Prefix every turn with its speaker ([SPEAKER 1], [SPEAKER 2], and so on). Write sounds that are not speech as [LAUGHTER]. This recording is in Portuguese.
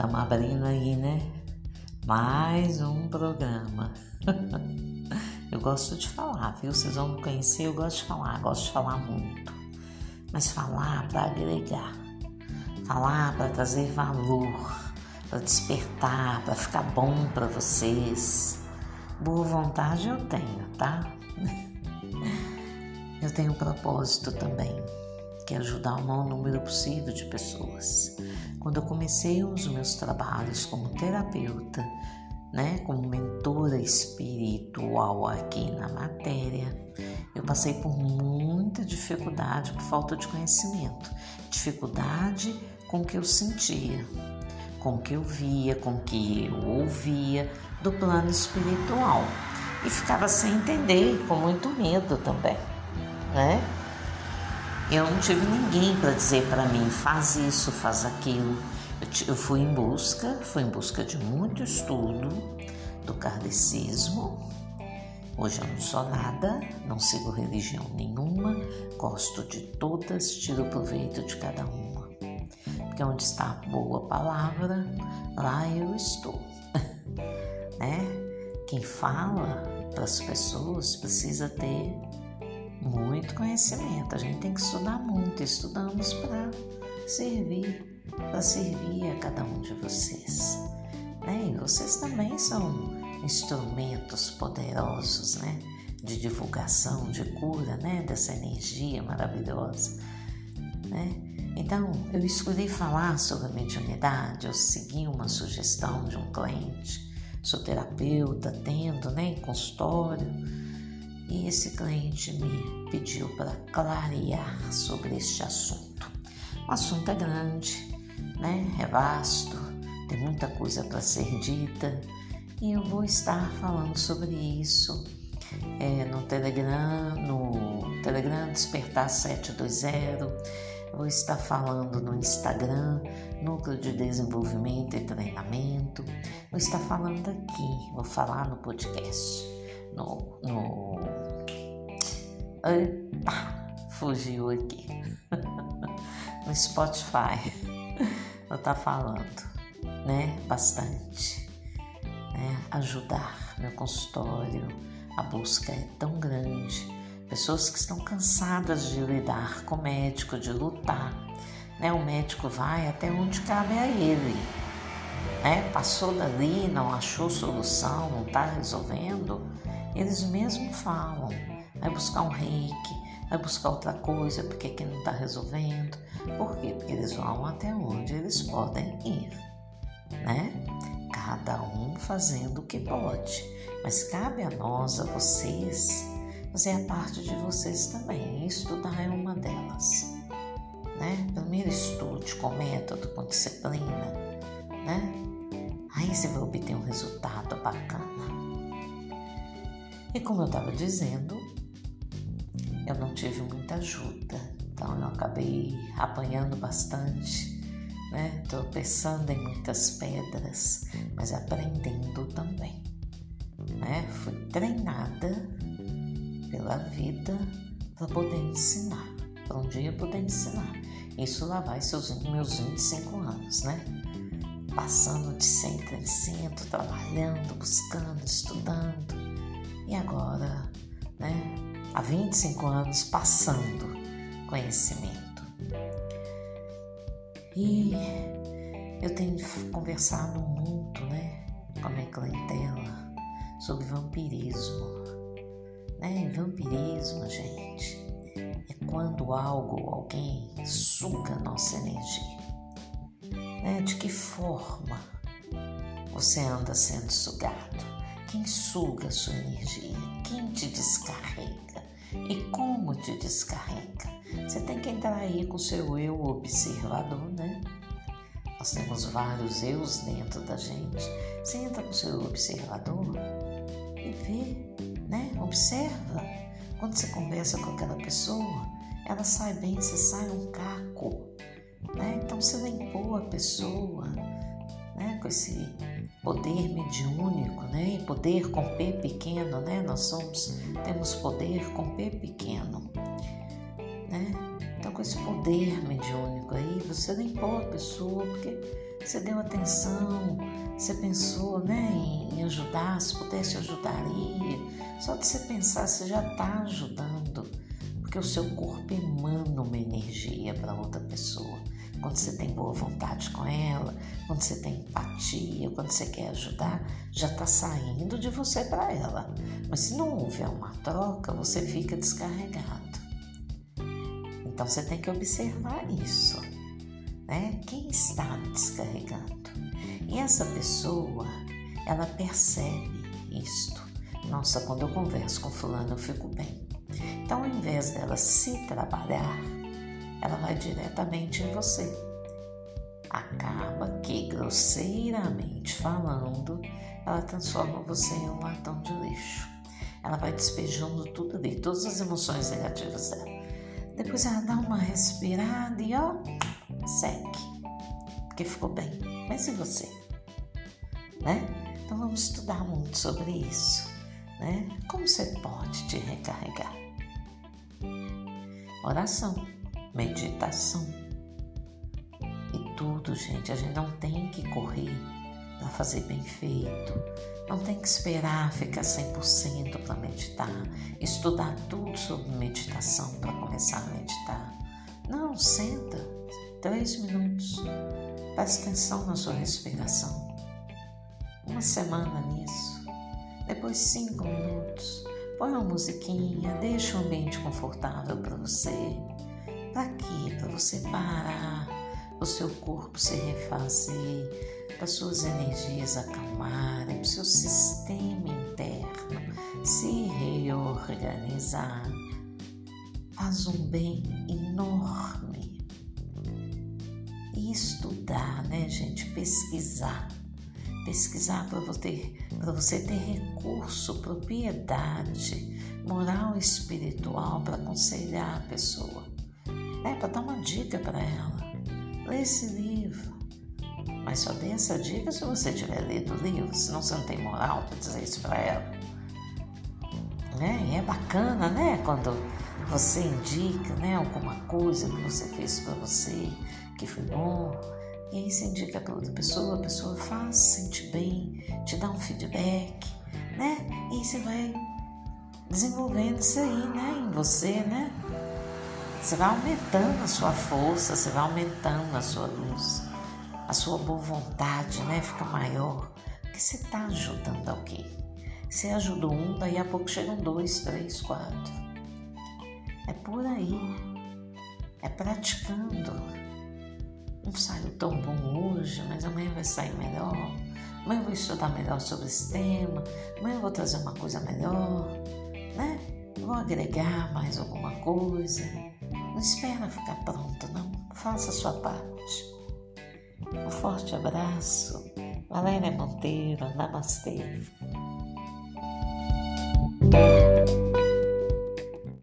[SPEAKER 1] Estamos abrindo aí, né? Mais um programa. [LAUGHS] eu gosto de falar, viu? Vocês vão me conhecer, eu gosto de falar, gosto de falar muito. Mas falar para agregar, falar para trazer valor, para despertar, para ficar bom para vocês. Boa vontade eu tenho, tá? [LAUGHS] Eu tenho um propósito também, que ajudar o maior número possível de pessoas. Quando eu comecei os meus trabalhos como terapeuta, né, como mentora espiritual aqui na matéria, eu passei por muita dificuldade por falta de conhecimento, dificuldade com o que eu sentia, com o que eu via, com o que eu ouvia do plano espiritual e ficava sem entender, com muito medo também né? Eu não tive ninguém para dizer para mim faz isso, faz aquilo. Eu, fui em busca, fui em busca de muito estudo do kardecismo. Hoje eu não sou nada, não sigo religião nenhuma, gosto de todas, tiro proveito de cada uma. Porque onde está a boa palavra, lá eu estou. [LAUGHS] né? Quem fala para as pessoas precisa ter muito conhecimento. A gente tem que estudar muito. Estudamos para servir, para servir a cada um de vocês. Né? E vocês também são instrumentos poderosos, né? De divulgação, de cura, né? Dessa energia maravilhosa, né? Então, eu escolhi falar sobre a mediunidade, eu segui uma sugestão de um cliente, sou terapeuta, tendo, né, em consultório, e esse cliente me pediu para clarear sobre este assunto. O assunto é grande, né? É vasto, tem muita coisa para ser dita e eu vou estar falando sobre isso é, no Telegram, no Telegram Despertar 720. Vou estar falando no Instagram, Núcleo de Desenvolvimento e Treinamento. Vou estar falando aqui, vou falar no podcast, no, no Eita, [LAUGHS] fugiu aqui. [LAUGHS] no Spotify. Eu tá falando, né? Bastante. Né? Ajudar meu consultório. A busca é tão grande. Pessoas que estão cansadas de lidar com o médico, de lutar. Né? O médico vai até onde cabe a ele. Né? Passou dali, não achou solução, não está resolvendo. Eles mesmos falam vai buscar um reiki, vai buscar outra coisa porque aqui não está resolvendo. Por quê? Porque eles vão até onde eles podem ir, né? Cada um fazendo o que pode, mas cabe a nós, a vocês, fazer a parte de vocês também. Estudar é uma delas, né? Primeiro estude com método, com disciplina, né? Aí você vai obter um resultado bacana. E como eu estava dizendo, eu não tive muita ajuda, então eu acabei apanhando bastante, né? Tropeçando em muitas pedras, mas aprendendo também, né? Fui treinada pela vida para poder ensinar, para um dia poder ensinar. Isso lá vai seus meus 25 anos, né? Passando de centro em centro, trabalhando, buscando, estudando. E agora? Há 25 anos passando conhecimento. E eu tenho conversado muito, né, com a minha clientela sobre vampirismo. Né? Vampirismo, gente, é quando algo ou alguém suga nossa energia. Né? De que forma você anda sendo sugado? Quem suga sua energia? Quem te descarrega? E como te descarrega? Você tem que entrar aí com o seu eu observador, né? Nós temos vários eus dentro da gente. Você entra com o seu observador e vê, né? Observa. Quando você conversa com aquela pessoa, ela sai bem, você sai um caco. Né? Então você limpou a pessoa né? com esse poder mediúnico, né? E poder com P pequeno, né? Nós somos, temos poder com P pequeno, né? Então, com esse poder mediúnico aí, você limpou a pessoa, porque Você deu atenção, você pensou né, em ajudar, se pudesse ajudaria. Só de você pensar, você já está ajudando, porque o seu corpo emana uma energia para outra pessoa. Quando você tem boa vontade com ela, quando você tem empatia, quando você quer ajudar, já está saindo de você para ela. Mas se não houver uma troca, você fica descarregado. Então você tem que observar isso, né? Quem está descarregando? E essa pessoa, ela percebe isto. Nossa, quando eu converso com fulano, eu fico bem. Então, ao invés dela se trabalhar, ela vai diretamente em você. Acaba que, grosseiramente falando, ela transforma você em um latão de lixo. Ela vai despejando tudo ali, todas as emoções negativas dela. Depois ela dá uma respirada e ó, segue. Porque ficou bem. Mas e você? Né? Então vamos estudar muito sobre isso. Né? Como você pode te recarregar? Oração, meditação. E tudo, gente, a gente não tem que correr para fazer bem feito. Não tem que esperar ficar 100% para meditar, estudar tudo sobre meditação para começar a meditar. Não, senta, três minutos, presta atenção na sua respiração. Uma semana nisso, depois cinco minutos, põe uma musiquinha, deixa o ambiente confortável para você. Para quê? Para você parar, o seu corpo se refazer, para suas energias acalmarem, para o seu sistema interno se reorganizar. Faz um bem enorme. E estudar, né, gente? Pesquisar. Pesquisar para você, você ter recurso, propriedade, moral e espiritual para aconselhar a pessoa, né? para dar uma dica para ela. Lê esse livro mas só dê essa dica se você tiver lido o livro, senão você não tem moral para dizer isso para ela. Né? E é bacana, né? Quando você indica né, alguma coisa que você fez para você, que foi bom, e aí você indica para outra pessoa, a pessoa faz, se sente bem, te dá um feedback, né? E aí você vai desenvolvendo isso aí, né, em você, né? Você vai aumentando a sua força, você vai aumentando a sua luz a sua boa vontade né, fica maior, porque você está ajudando alguém. Você ajudou um, daí a pouco chegam dois, três, quatro. É por aí. É praticando. Não saiu tão bom hoje, mas amanhã vai sair melhor. Amanhã eu vou estudar melhor sobre esse tema. Amanhã eu vou trazer uma coisa melhor, né? Vou agregar mais alguma coisa. Não espera ficar pronto, não. Faça a sua parte. Um forte abraço. Valéria Monteiro, Namastê.